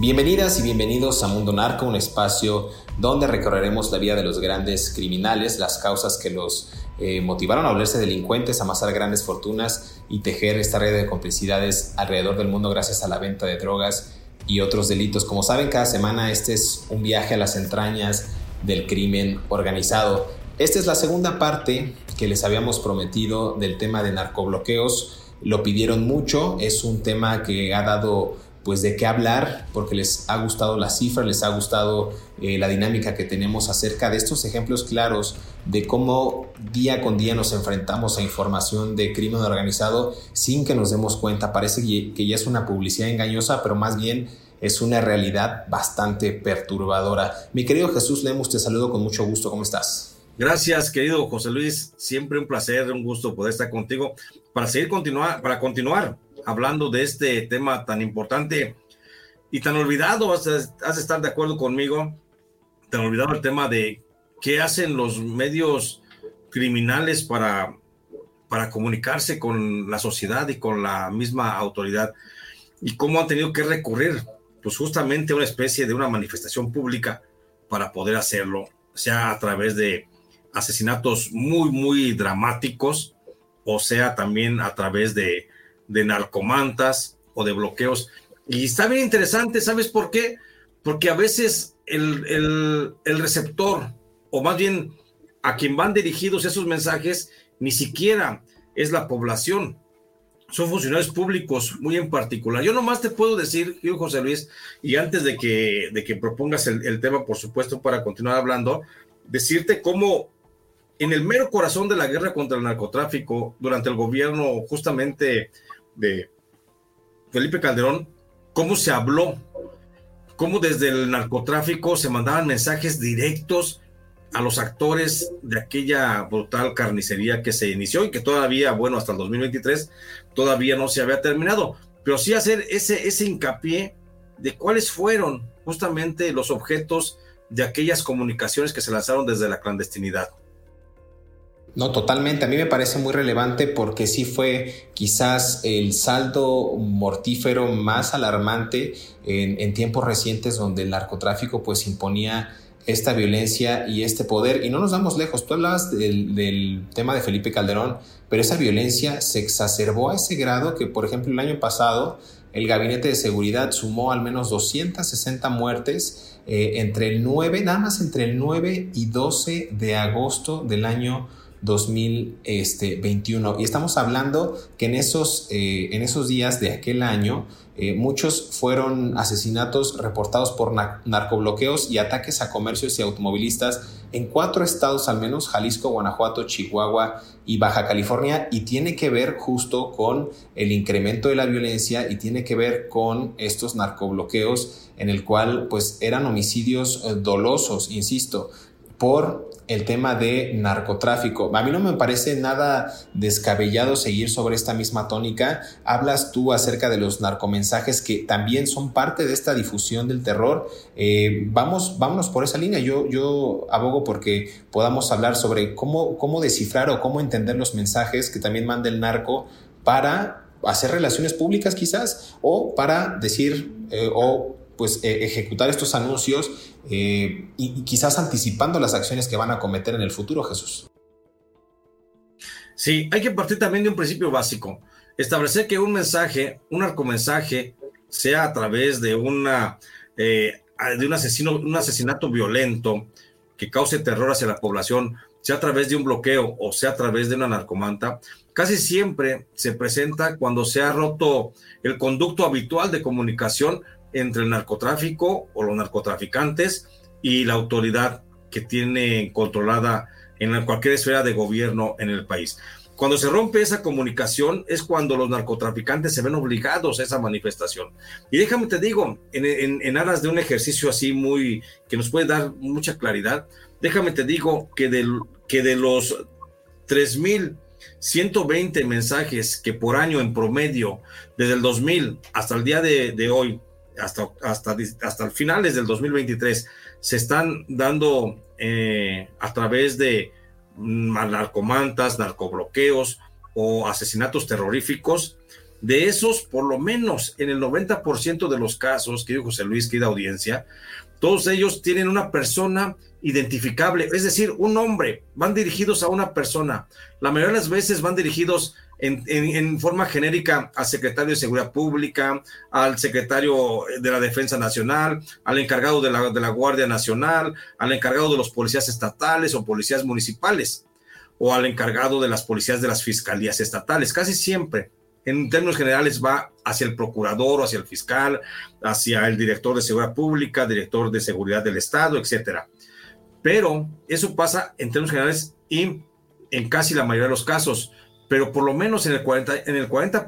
Bienvenidas y bienvenidos a Mundo Narco, un espacio donde recorreremos la vida de los grandes criminales, las causas que los eh, motivaron a volverse delincuentes, amasar grandes fortunas y tejer esta red de complicidades alrededor del mundo gracias a la venta de drogas y otros delitos. Como saben, cada semana este es un viaje a las entrañas del crimen organizado. Esta es la segunda parte que les habíamos prometido del tema de narcobloqueos. Lo pidieron mucho, es un tema que ha dado pues de qué hablar, porque les ha gustado la cifra, les ha gustado eh, la dinámica que tenemos acerca de estos ejemplos claros de cómo día con día nos enfrentamos a información de crimen organizado sin que nos demos cuenta. Parece que ya es una publicidad engañosa, pero más bien es una realidad bastante perturbadora. Mi querido Jesús Lemus, te saludo con mucho gusto. ¿Cómo estás? Gracias, querido José Luis. Siempre un placer, un gusto poder estar contigo para seguir continuar, para continuar hablando de este tema tan importante y tan olvidado, has, de estar de acuerdo conmigo, tan olvidado el tema de qué hacen los medios criminales para, para comunicarse con la sociedad y con la misma autoridad y cómo han tenido que recurrir pues justamente a una especie de una manifestación pública para poder hacerlo, sea a través de asesinatos muy, muy dramáticos, o sea también a través de de narcomantas o de bloqueos. Y está bien interesante, ¿sabes por qué? Porque a veces el, receptor, o más bien a quien van dirigidos esos mensajes, ni siquiera es la población, son funcionarios públicos muy en particular. Yo nomás te puedo decir, José Luis, y antes de que, de que propongas el, el, tema, por supuesto, para continuar hablando, decirte cómo en el mero corazón de la guerra contra el narcotráfico, durante el gobierno justamente de Felipe Calderón, cómo se habló, cómo desde el narcotráfico se mandaban mensajes directos a los actores de aquella brutal carnicería que se inició y que todavía, bueno, hasta el 2023 todavía no se había terminado, pero sí hacer ese, ese hincapié de cuáles fueron justamente los objetos de aquellas comunicaciones que se lanzaron desde la clandestinidad. No, totalmente. A mí me parece muy relevante porque sí fue quizás el saldo mortífero más alarmante en, tiempos recientes donde el narcotráfico pues imponía esta violencia y este poder. Y no nos damos lejos. Tú hablabas del, del, tema de Felipe Calderón, pero esa violencia se exacerbó a ese grado que, por ejemplo, el año pasado el Gabinete de Seguridad sumó al menos 260 muertes eh, entre el 9, nada más entre el 9 y 12 de agosto del año 2021. Y estamos hablando que en esos, eh, en esos días de aquel año, eh, muchos fueron asesinatos reportados por narcobloqueos y ataques a comercios y automovilistas en cuatro estados al menos, Jalisco, Guanajuato, Chihuahua y Baja California, y tiene que ver justo con el incremento de la violencia y tiene que ver con estos narcobloqueos en el cual pues eran homicidios eh, dolosos, insisto, por el tema de narcotráfico. A mí no me parece nada descabellado seguir sobre esta misma tónica. Hablas tú acerca de los narcomensajes que también son parte de esta difusión del terror. Eh, vamos, vámonos por esa línea. Yo, yo abogo porque podamos hablar sobre cómo, cómo descifrar o cómo entender los mensajes que también manda el narco para hacer relaciones públicas quizás o para decir eh, o pues eh, ejecutar estos anuncios eh, y, quizás anticipando las acciones que van a cometer en el futuro, Jesús. Sí, hay que partir también de un principio básico. Establecer que un mensaje, un arcomensaje, sea a través de una de un asesino, un asesinato violento que cause terror hacia la población, sea a través de un bloqueo o sea a través de una narcomanta, casi siempre se presenta cuando se ha roto el conducto habitual de comunicación entre el narcotráfico o los narcotraficantes y la autoridad que tiene controlada en cualquier esfera de gobierno en el país. Cuando se rompe esa comunicación es cuando los narcotraficantes se ven obligados a esa manifestación. Y déjame te digo, en, aras de un ejercicio así muy, que nos puede dar mucha claridad, déjame te digo que, del, que de los 3.120 mensajes que por año en promedio, desde el 2000 hasta el día de hoy, hasta, hasta, hasta finales del 2023 se están dando eh, a través de narcomantas, narcobloqueos o asesinatos terroríficos. De esos, por lo menos en el 90% de los casos, que dijo José Luis, querida audiencia, todos ellos tienen una persona identificable, es decir, un nombre, van dirigidos a una persona. La mayoría de las veces van dirigidos en, forma genérica al secretario de Seguridad Pública, al secretario de la Defensa Nacional, al encargado de la, Guardia Nacional, al encargado de los policías estatales o policías municipales, o al encargado de las policías de las fiscalías estatales. Casi siempre, en términos generales, va hacia el procurador hacia el fiscal, hacia el director de Seguridad Pública, director de Seguridad del Estado, etcétera. Pero eso pasa en términos generales y en casi la mayoría de los casos pero por lo menos en el 40%, en el 40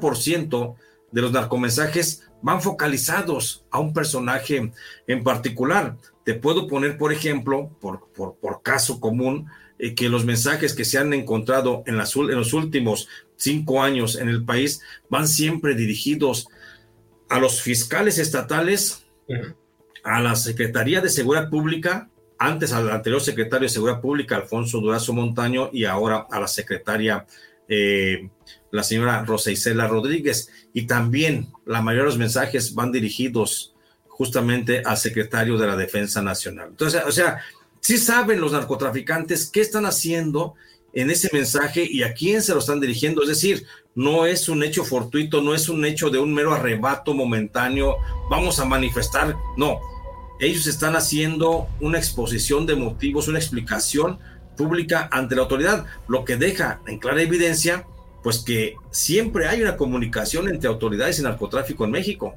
de los narcomensajes van focalizados a un personaje en particular. Te puedo poner, por ejemplo, por, por, caso común, eh, que los mensajes que se han encontrado en, en los últimos cinco años en el país van siempre dirigidos a los fiscales estatales, a la Secretaría de Seguridad Pública, antes al anterior secretario de Seguridad Pública, Alfonso Durazo Montaño, y ahora a la secretaria eh, la señora Rosa Isela Rodríguez. Y también la mayoría de los mensajes van dirigidos justamente al secretario de la Defensa Nacional. Entonces, o sea, sí saben los narcotraficantes qué están haciendo en ese mensaje y a quién se lo están dirigiendo. Es decir, no es un hecho fortuito, no es un hecho de un mero arrebato momentáneo, vamos a manifestar, no. Ellos están haciendo una exposición de motivos, una explicación pública ante la autoridad, lo que deja en clara evidencia pues que siempre hay una comunicación entre autoridades y narcotráfico en México.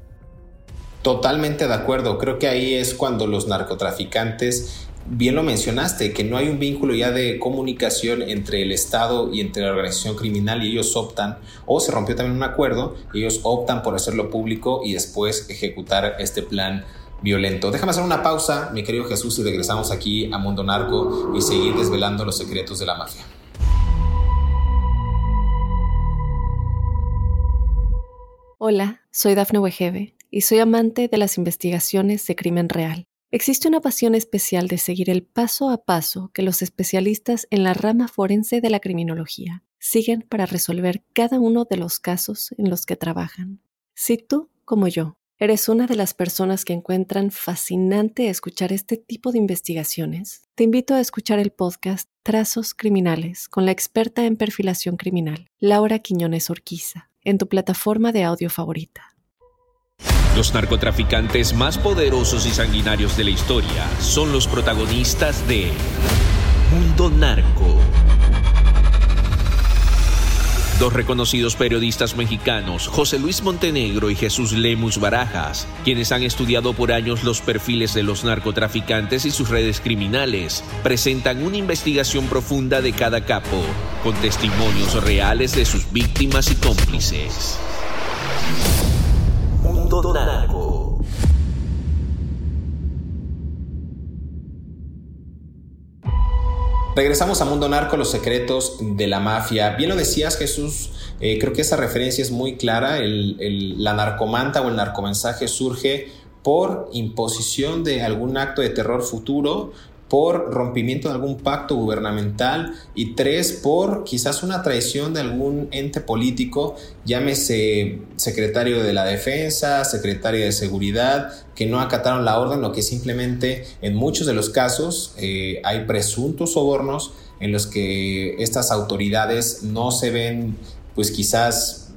Totalmente de acuerdo, creo que ahí es cuando los narcotraficantes, bien lo mencionaste, que no hay un vínculo ya de comunicación entre el Estado y entre la organización criminal y ellos optan, o se rompió también un acuerdo, ellos optan por hacerlo público y después ejecutar este plan violento. Déjame hacer una pausa, mi querido Jesús, y regresamos aquí a Mundo Narco y seguir desvelando los secretos de la mafia. Hola, soy Dafne Wegebe y soy amante de las investigaciones de crimen real. Existe una pasión especial de seguir el paso a paso que los especialistas en la rama forense de la criminología siguen para resolver cada uno de los casos en los que trabajan. Si tú, como yo, ¿Eres una de las personas que encuentran fascinante escuchar este tipo de investigaciones? Te invito a escuchar el podcast Trazos Criminales con la experta en perfilación criminal, Laura Quiñones Orquiza, en tu plataforma de audio favorita. Los narcotraficantes más poderosos y sanguinarios de la historia son los protagonistas de Mundo Narco Dos reconocidos periodistas mexicanos, José Luis Montenegro y Jesús Lemus Barajas, quienes han estudiado por años los perfiles de los narcotraficantes y sus redes criminales, presentan una investigación profunda de cada capo, con testimonios reales de sus víctimas y cómplices. Mundo Narco. Regresamos a Mundo Narco, los secretos de la mafia. Bien lo decías, Jesús. Eh, creo que esa referencia es muy clara. la narcomanta o el narcomensaje surge por imposición de algún acto de terror futuro por rompimiento de algún pacto gubernamental y tres, por quizás una traición de algún ente político, llámese secretario de la defensa, secretario de seguridad, que no acataron la orden, lo que simplemente en muchos de los casos eh, hay presuntos sobornos en los que estas autoridades no se ven pues quizás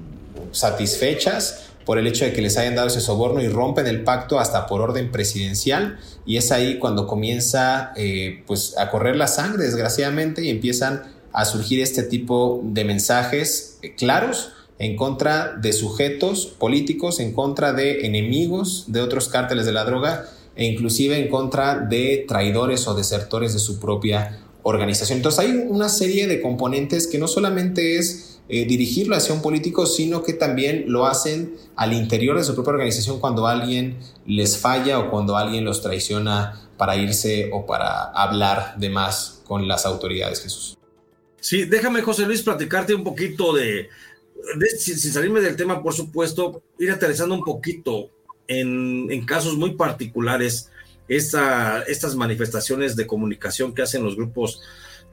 satisfechas por el hecho de que les hayan dado ese soborno y rompen el pacto hasta por orden presidencial y es ahí cuando comienza eh, pues a correr la sangre desgraciadamente y empiezan a surgir este tipo de mensajes eh, claros en contra de sujetos políticos, en contra de enemigos de otros cárteles de la droga e inclusive en contra de traidores o desertores de su propia organización. Entonces hay una serie de componentes que no solamente es eh, dirigirlo hacia un político, sino que también lo hacen al interior de su propia organización cuando alguien les falla o cuando alguien los traiciona para irse o para hablar de más con las autoridades, Jesús. Sí, déjame, José Luis, platicarte un poquito de, sin, salirme del tema, por supuesto, ir aterrizando un poquito en, en casos muy particulares esta, estas manifestaciones de comunicación que hacen los grupos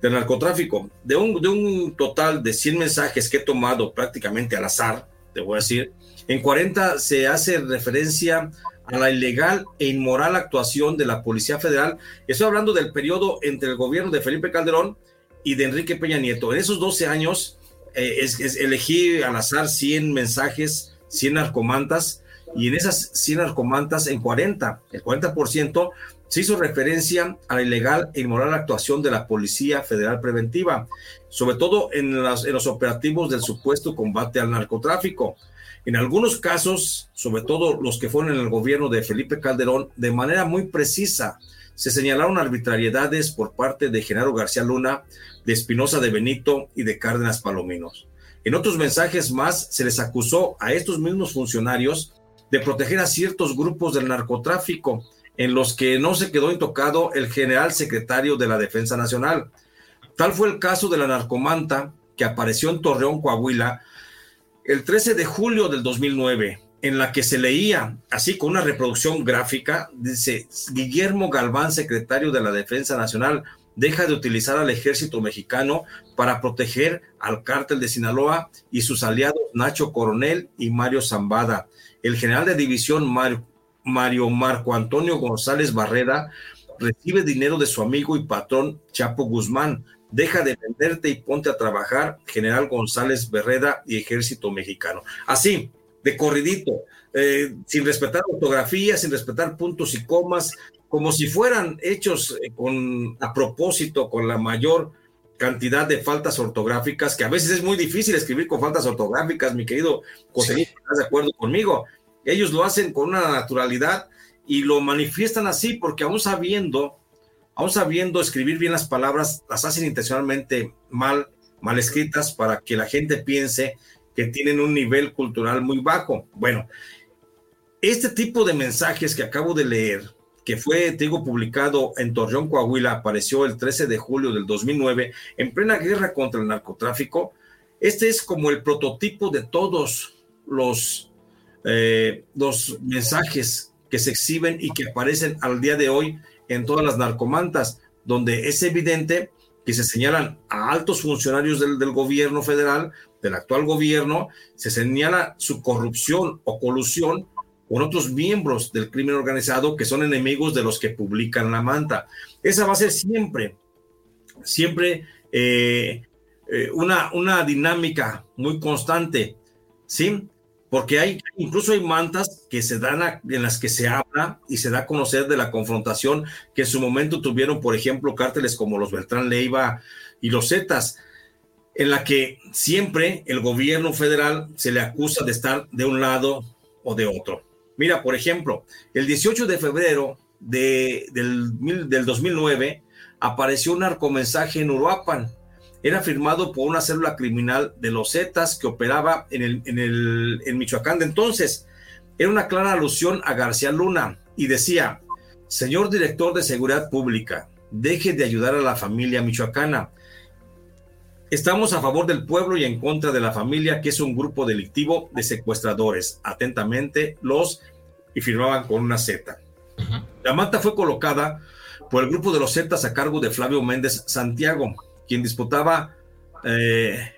de narcotráfico. De un, de un total de 100 mensajes que he tomado prácticamente al azar, te voy a decir, en 40 se hace referencia a la ilegal e inmoral actuación de la Policía Federal. Estoy hablando del periodo entre el gobierno de Felipe Calderón y de Enrique Peña Nieto. En esos 12 años eh, es, elegí al azar 100 mensajes, 100 narcomantas, y en esas 100 narcomantas, en 40, el 40% se hizo referencia a la ilegal e inmoral actuación de la Policía Federal Preventiva, sobre todo en, los operativos del supuesto combate al narcotráfico. En algunos casos, sobre todo los que fueron en el gobierno de Felipe Calderón, de manera muy precisa, se señalaron arbitrariedades por parte de Genaro García Luna, de Espinosa de Benito y de Cárdenas Palominos. En otros mensajes más se les acusó a estos mismos funcionarios de proteger a ciertos grupos del narcotráfico, en los que no se quedó intocado el general secretario de la Defensa Nacional. Tal fue el caso de la narcomanta que apareció en Torreón, Coahuila, el 13 de julio del 2009, en la que se leía, así con una reproducción gráfica, dice, Guillermo Galván, secretario de la Defensa Nacional, deja de utilizar al ejército mexicano para proteger al cártel de Sinaloa y sus aliados Nacho Coronel y Mario Zambada. El general de división Mario, Mario Marco Antonio González Barrera recibe dinero de su amigo y patrón Chapo Guzmán. Deja de venderte y ponte a trabajar, General González Barrera y Ejército Mexicano. Así, de corridito, eh, sin respetar ortografía, sin respetar puntos y comas, como si fueran hechos eh, con a propósito, con la mayor cantidad de faltas ortográficas, que a veces es muy difícil escribir con faltas ortográficas, mi querido José, ¿estás de acuerdo conmigo? Ellos lo hacen con una naturalidad y lo manifiestan así porque aún sabiendo, aún sabiendo escribir bien las palabras, las hacen intencionalmente mal, mal escritas para que la gente piense que tienen un nivel cultural muy bajo. Bueno, este tipo de mensajes que acabo de leer, que fue, te digo, publicado en Torreón, Coahuila, apareció el 13 de julio del 2009, en plena guerra contra el narcotráfico. Este es como el prototipo de todos los eh, los mensajes que se exhiben y que aparecen al día de hoy en todas las narcomantas, donde es evidente que se señalan a altos funcionarios del, del, gobierno federal, del actual gobierno, se señala su corrupción o colusión con otros miembros del crimen organizado que son enemigos de los que publican la manta. Esa va a ser siempre, siempre eh, eh, una, una dinámica muy constante, ¿sí? Porque hay, incluso hay mantas que se dan en las que se habla y se da a conocer de la confrontación que en su momento tuvieron, por ejemplo, cárteles como los Beltrán Leiva y los Zetas, en la que siempre el gobierno federal se le acusa de estar de un lado o de otro. Mira, por ejemplo, el 18 de febrero de, del, del 2009 apareció un narcomensaje en Uruapan, era firmado por una célula criminal de los Zetas que operaba en, el, en, el, en Michoacán de entonces. Era una clara alusión a García Luna y decía, señor director de Seguridad Pública, deje de ayudar a la familia michoacana. Estamos a favor del pueblo y en contra de la familia, que es un grupo delictivo de secuestradores. Atentamente, los y firmaban con una Z. La mata fue colocada por el grupo de los Zetas a cargo de Flavio Méndez Santiago, quien disputaba eh,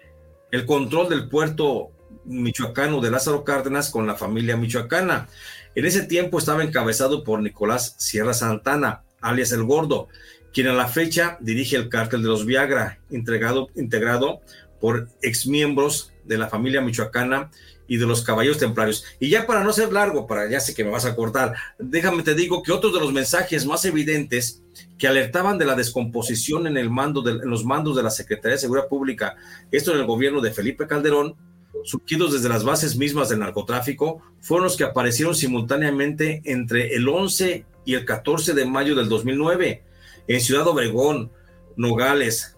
el control del puerto michoacano de Lázaro Cárdenas con la familia michoacana. En ese tiempo estaba encabezado por Nicolás Sierra Santana, alias El Gordo, quien a la fecha dirige el cártel de los Viagra, integrado, integrado por exmiembros de la familia michoacana y de los caballeros templarios. Y ya para no ser largo, para ya sé que me vas a cortar, déjame te digo que otros de los mensajes más evidentes que alertaban de la descomposición en el mando de, los mandos de la Secretaría de Seguridad Pública, esto en el gobierno de Felipe Calderón, surgidos desde las bases mismas del narcotráfico, fueron los que aparecieron simultáneamente entre el 11 y el 14 de mayo del 2009 en Ciudad Obregón, Nogales,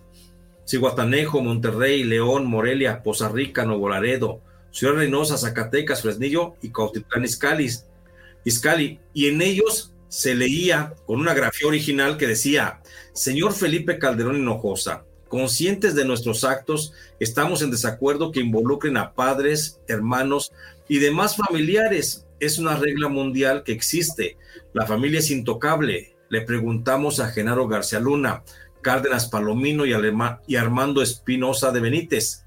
Cihuatanejo, Monterrey, León, Morelia, Poza Rica, Nuevo Laredo, Ciudad Reynosa, Zacatecas, Fresnillo y Cautitlán Izcalli. Y en ellos se leía con una grafía original que decía, Señor Felipe Calderón Hinojosa, conscientes de nuestros actos, estamos en desacuerdo que involucren a padres, hermanos y demás familiares. Es una regla mundial que existe. La familia es intocable. Le preguntamos a Genaro García Luna, Cárdenas Palomino y, Armando Espinosa de Benítez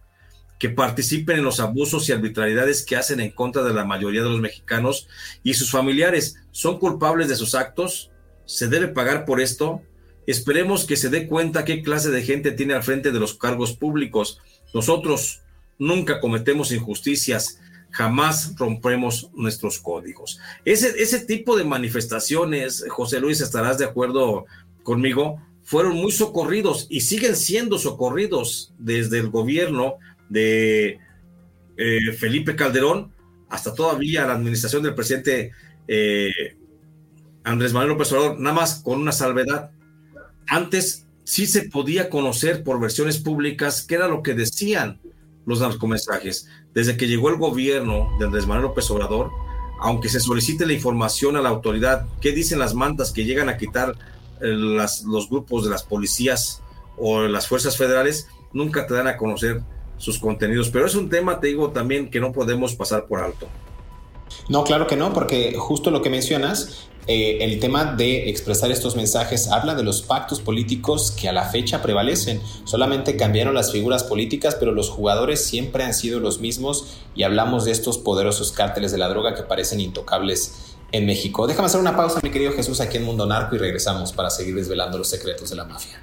que participen en los abusos y arbitrariedades que hacen en contra de la mayoría de los mexicanos y sus familiares son culpables de sus actos. ¿Se debe pagar por esto? Esperemos que se dé cuenta qué clase de gente tiene al frente de los cargos públicos. Nosotros nunca cometemos injusticias, jamás rompemos nuestros códigos. Ese, ese tipo de manifestaciones, José Luis, estarás de acuerdo conmigo, fueron muy socorridos y siguen siendo socorridos desde el gobierno de eh, Felipe Calderón hasta todavía la administración del presidente eh, Andrés Manuel López Obrador, nada más con una salvedad. Antes sí se podía conocer por versiones públicas qué era lo que decían los narcomensajes. Desde que llegó el gobierno de Andrés Manuel López Obrador, aunque se solicite la información a la autoridad, qué dicen las mantas que llegan a quitar eh, los grupos de las policías o las fuerzas federales, nunca te dan a conocer sus contenidos. Pero es un tema, te digo, también que no podemos pasar por alto. No, claro que no, porque justo lo que mencionas, eh, el tema de expresar estos mensajes habla de los pactos políticos que a la fecha prevalecen. Solamente cambiaron las figuras políticas, pero los jugadores siempre han sido los mismos y hablamos de estos poderosos cárteles de la droga que parecen intocables en México. Déjame hacer una pausa, mi querido Jesús, aquí en Mundo Narco y regresamos para seguir desvelando los secretos de la mafia.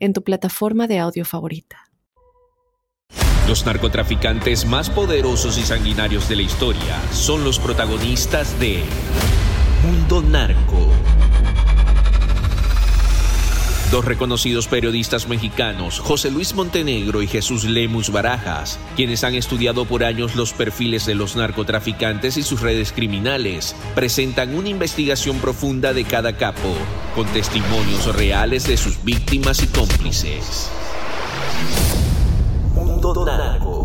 en tu plataforma de audio favorita. Los narcotraficantes más poderosos y sanguinarios de la historia son los protagonistas de Mundo Narco. Dos reconocidos periodistas mexicanos, José Luis Montenegro y Jesús Lemus Barajas, quienes han estudiado por años los perfiles de los narcotraficantes y sus redes criminales, presentan una investigación profunda de cada capo, con testimonios reales de sus víctimas y cómplices. Mundo Narco.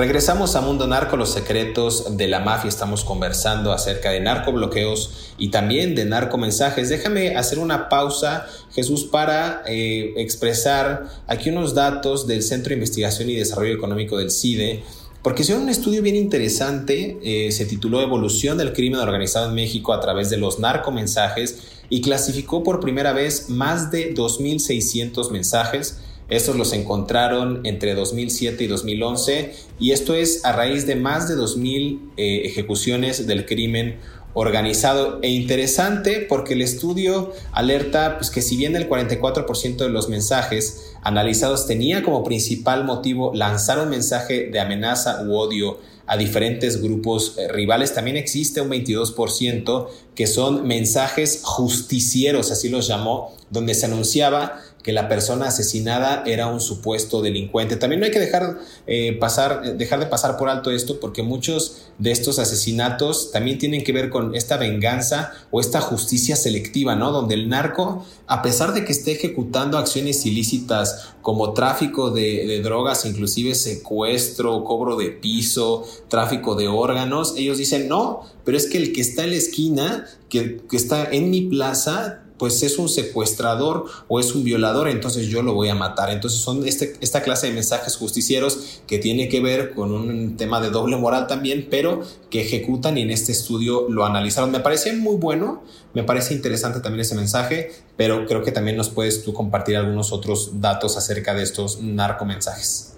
Regresamos a Mundo Narco, los secretos de la mafia. Estamos conversando acerca de narcobloqueos y también de narcomensajes. Déjame hacer una pausa, Jesús, para eh, expresar aquí unos datos del Centro de Investigación y Desarrollo Económico del CIDE. Porque hicieron un estudio bien interesante, eh, se tituló Evolución del Crimen Organizado en México a través de los narcomensajes y clasificó por primera vez más de 2.600 mensajes estos los encontraron entre 2007 y 2011 y esto es a raíz de más de 2.000 eh, ejecuciones del crimen organizado e interesante porque el estudio alerta pues, que si bien el 44% de los mensajes analizados tenía como principal motivo lanzar un mensaje de amenaza u odio a diferentes grupos eh, rivales. También existe un 22% que son mensajes justicieros, así los llamó, donde se anunciaba que la persona asesinada era un supuesto delincuente. También no hay que dejar, eh, pasar, dejar de pasar por alto esto porque muchos de estos asesinatos también tienen que ver con esta venganza o esta justicia selectiva, ¿no? Donde el narco, a pesar de que esté ejecutando acciones ilícitas como tráfico de, drogas, inclusive secuestro, cobro de piso, tráfico de órganos, ellos dicen, no, pero es que el que está en la esquina, que, que está en mi plaza, pues es un secuestrador o es un violador, entonces yo lo voy a matar. Entonces son este, esta clase de mensajes justicieros que tiene que ver con un tema de doble moral también, pero que ejecutan y en este estudio lo analizaron. Me parece muy bueno, me parece interesante también ese mensaje, pero creo que también nos puedes tú compartir algunos otros datos acerca de estos narcomensajes.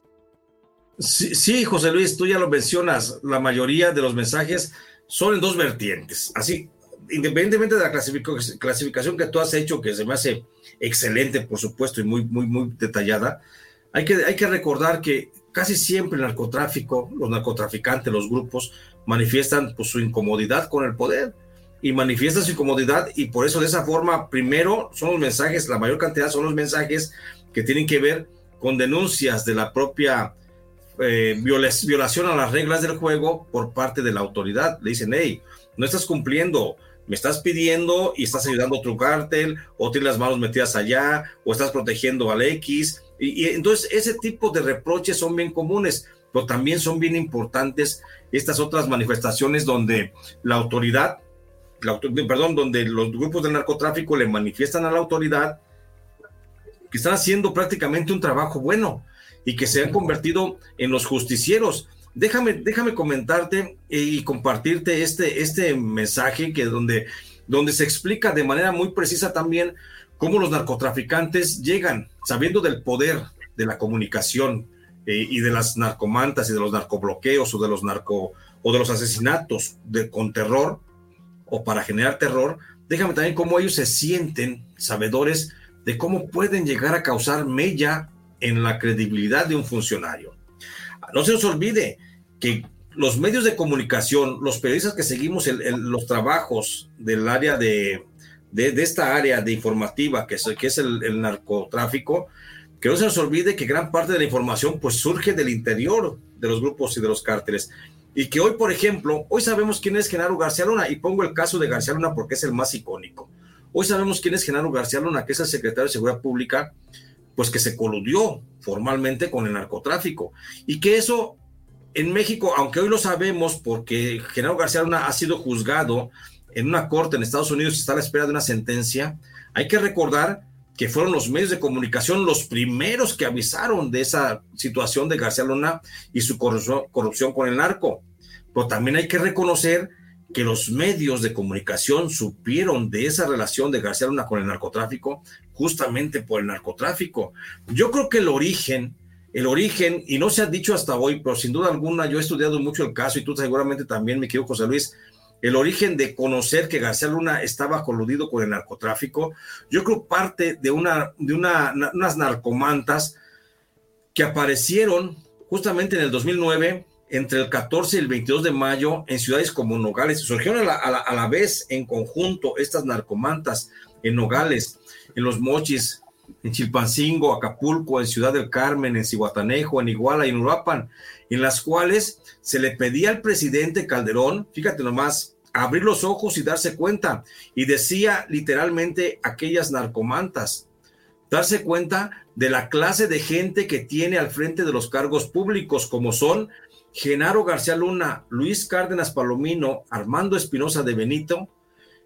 Sí, sí, José Luis, tú ya lo mencionas, la mayoría de los mensajes son en dos vertientes. Así, independientemente de la clasificación que tú has hecho, que se me hace excelente, por supuesto, y muy, muy, muy detallada, hay que, hay que recordar que casi siempre el narcotráfico, los narcotraficantes, los grupos, manifiestan pues, su incomodidad con el poder y manifiestan su incomodidad y por eso de esa forma, primero son los mensajes, la mayor cantidad son los mensajes que tienen que ver con denuncias de la propia eh, violación a las reglas del juego por parte de la autoridad. Le dicen, hey, no estás cumpliendo, me estás pidiendo y estás ayudando a otro cártel, o tienes las manos metidas allá, o estás protegiendo al X. Y, entonces ese tipo de reproches son bien comunes, pero también son bien importantes estas otras manifestaciones donde la autoridad, perdón, donde los grupos del narcotráfico le manifiestan a la autoridad que están haciendo prácticamente un trabajo bueno y que se han convertido en los justicieros déjame, déjame comentarte y compartirte este, este mensaje que donde, donde se explica de manera muy precisa también cómo los narcotraficantes llegan, sabiendo del poder de la comunicación eh, y de las narcomantas y de los narcobloqueos o de los narco o de los asesinatos con terror o para generar terror, déjame también cómo ellos se sienten sabedores de cómo pueden llegar a causar mella en la credibilidad de un funcionario. No se nos olvide que los medios de comunicación, los periodistas que seguimos los trabajos del área de, de, esta área de informativa, que es, que es el, narcotráfico, que no se nos olvide que gran parte de la información pues surge del interior de los grupos y de los cárteles. Y que hoy, por ejemplo, hoy sabemos quién es Genaro García Luna, y pongo el caso de García Luna porque es el más icónico. Hoy sabemos quién es Genaro García Luna, que es el secretario de Seguridad Pública, pues que se coludió formalmente con el narcotráfico y que eso en México, aunque hoy lo sabemos porque Genaro García Luna ha sido juzgado en una corte en Estados Unidos está a la espera de una sentencia, hay que recordar que fueron los medios de comunicación los primeros que avisaron de esa situación de García Luna y su corrupción con el narco. Pero también hay que reconocer que los medios de comunicación supieron de esa relación de García Luna con el narcotráfico justamente por el narcotráfico. Yo creo que el origen, el origen, y no se ha dicho hasta hoy, pero sin duda alguna yo he estudiado mucho el caso y tú seguramente también, mi querido José Luis, el origen de conocer que García Luna estaba coludido con el narcotráfico, yo creo parte de, una, de una, unas narcomantas que aparecieron justamente en el 2009 entre el 14 y el 22 de mayo en ciudades como Nogales. Surgieron a la, a la, vez en conjunto estas narcomantas en Nogales, en Los Mochis, en Chilpancingo, Acapulco, en Ciudad del Carmen, en Cihuatanejo, en Iguala y en Uruapan, en las cuales se le pedía al presidente Calderón, fíjate nomás, abrir los ojos y darse cuenta. Y decía literalmente aquellas narcomantas, darse cuenta de la clase de gente que tiene al frente de los cargos públicos, como son Genaro García Luna, Luis Cárdenas Palomino, Armando Espinosa de Benito,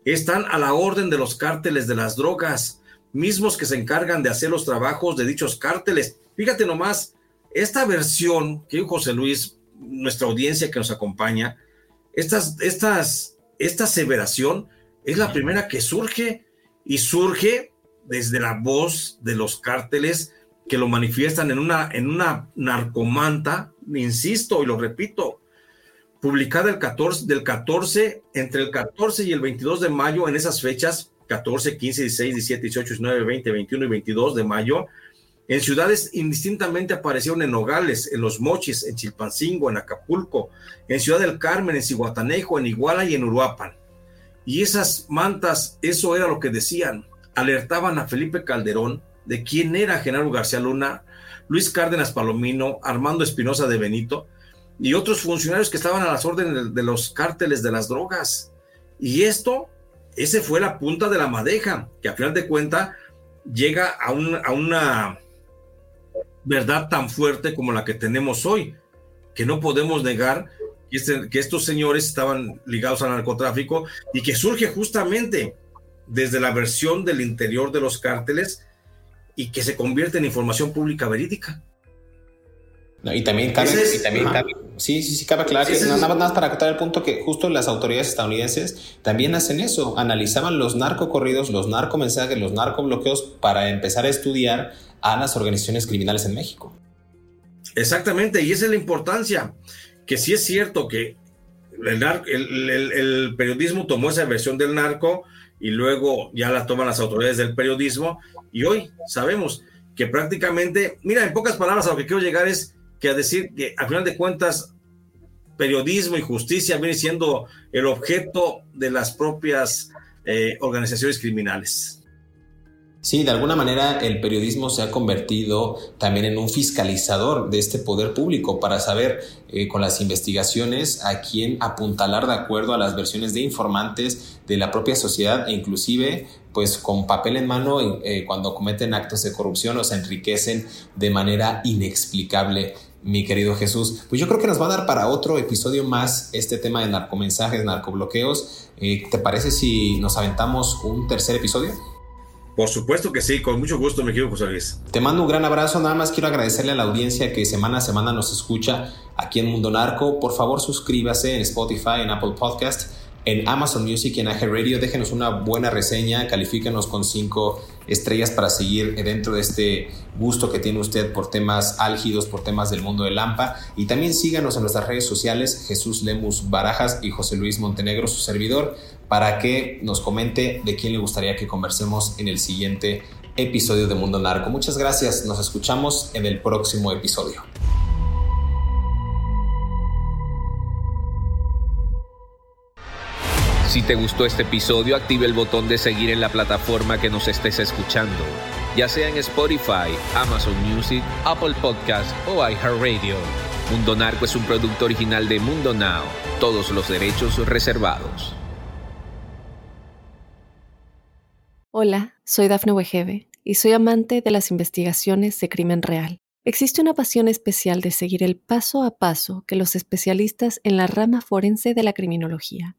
están a la orden de los cárteles de las drogas, mismos que se encargan de hacer los trabajos de dichos cárteles. Fíjate nomás, esta versión que José Luis, nuestra audiencia que nos acompaña, estas, estas, esta aseveración es la primera que surge y surge desde la voz de los cárteles que lo manifiestan en una, en una narcomanta, insisto y lo repito, publicada el 14, del 14, entre el 14 y el 22 de mayo, en esas fechas, 14, 15, 16, 17, 18, 19, 20, 21 y 22 de mayo, En ciudades indistintamente aparecieron en Nogales, en Los Mochis, en Chilpancingo, en Acapulco, en Ciudad del Carmen, en Cihuatanejo, en Iguala y en Uruapan. Y esas mantas, eso era lo que decían, alertaban a Felipe Calderón de quién era Genaro García Luna, Luis Cárdenas Palomino, Armando Espinosa de Benito y otros funcionarios que estaban a las órdenes de los cárteles de las drogas. Y esto, ese fue la punta de la madeja, que a final de cuentas llega a, a una verdad tan fuerte como la que tenemos hoy, que no podemos negar este, que estos señores estaban ligados al narcotráfico y que surge justamente desde la versión del interior de los cárteles y que se convierte en información pública verídica. y también cabe, y también sí, sí, sí, cabe aclarar que nada más para acotar el punto que justo las autoridades estadounidenses también hacen eso, analizaban los narcocorridos, los narcomensajes, los narcobloqueos para empezar a estudiar a las organizaciones criminales en México. Exactamente, y esa es la importancia, que sí es cierto que el, periodismo tomó esa versión del narco y luego ya la toman las autoridades del periodismo y hoy sabemos que prácticamente, mira, en pocas palabras a lo que quiero llegar es que a decir que al final de cuentas periodismo y justicia viene siendo el objeto de las propias eh, organizaciones criminales. Sí, de alguna manera el periodismo se ha convertido también en un fiscalizador de este poder público para saber eh, con las investigaciones a quién apuntalar de acuerdo a las versiones de informantes de la propia sociedad e inclusive pues con papel en mano eh, cuando cometen actos de corrupción o se enriquecen de manera inexplicable mi querido Jesús. Pues yo creo que nos va a dar para otro episodio más este tema de narcomensajes, narcobloqueos. Eh, ¿Te parece si nos aventamos un tercer episodio? Por supuesto que sí, con mucho gusto, me quiero José Luis. Te mando un gran abrazo, nada más quiero agradecerle a la audiencia que semana a semana nos escucha aquí en Mundo Narco. Por favor, suscríbase en Spotify, en Apple Podcast, en Amazon Music y en AG Radio. Déjenos una buena reseña, califíquenos con cinco estrellas para seguir dentro de este gusto que tiene usted por temas álgidos, por temas del mundo del Lampa. Y también síganos en nuestras redes sociales, Jesús Lemus Barajas y José Luis Montenegro, su servidor para que nos comente de quién le gustaría que conversemos en el siguiente episodio de Mundo Narco. Muchas gracias, nos escuchamos en el próximo episodio. Si te gustó este episodio, active el botón de seguir en la plataforma que nos estés escuchando, ya sea en Spotify, Amazon Music, Apple Podcast o iHeartRadio. Mundo Narco es un producto original de Mundo Now, todos los derechos reservados. Hola, soy Dafne Wegebe y soy amante de las investigaciones de crimen real. Existe una pasión especial de seguir el paso a paso que los especialistas en la rama forense de la criminología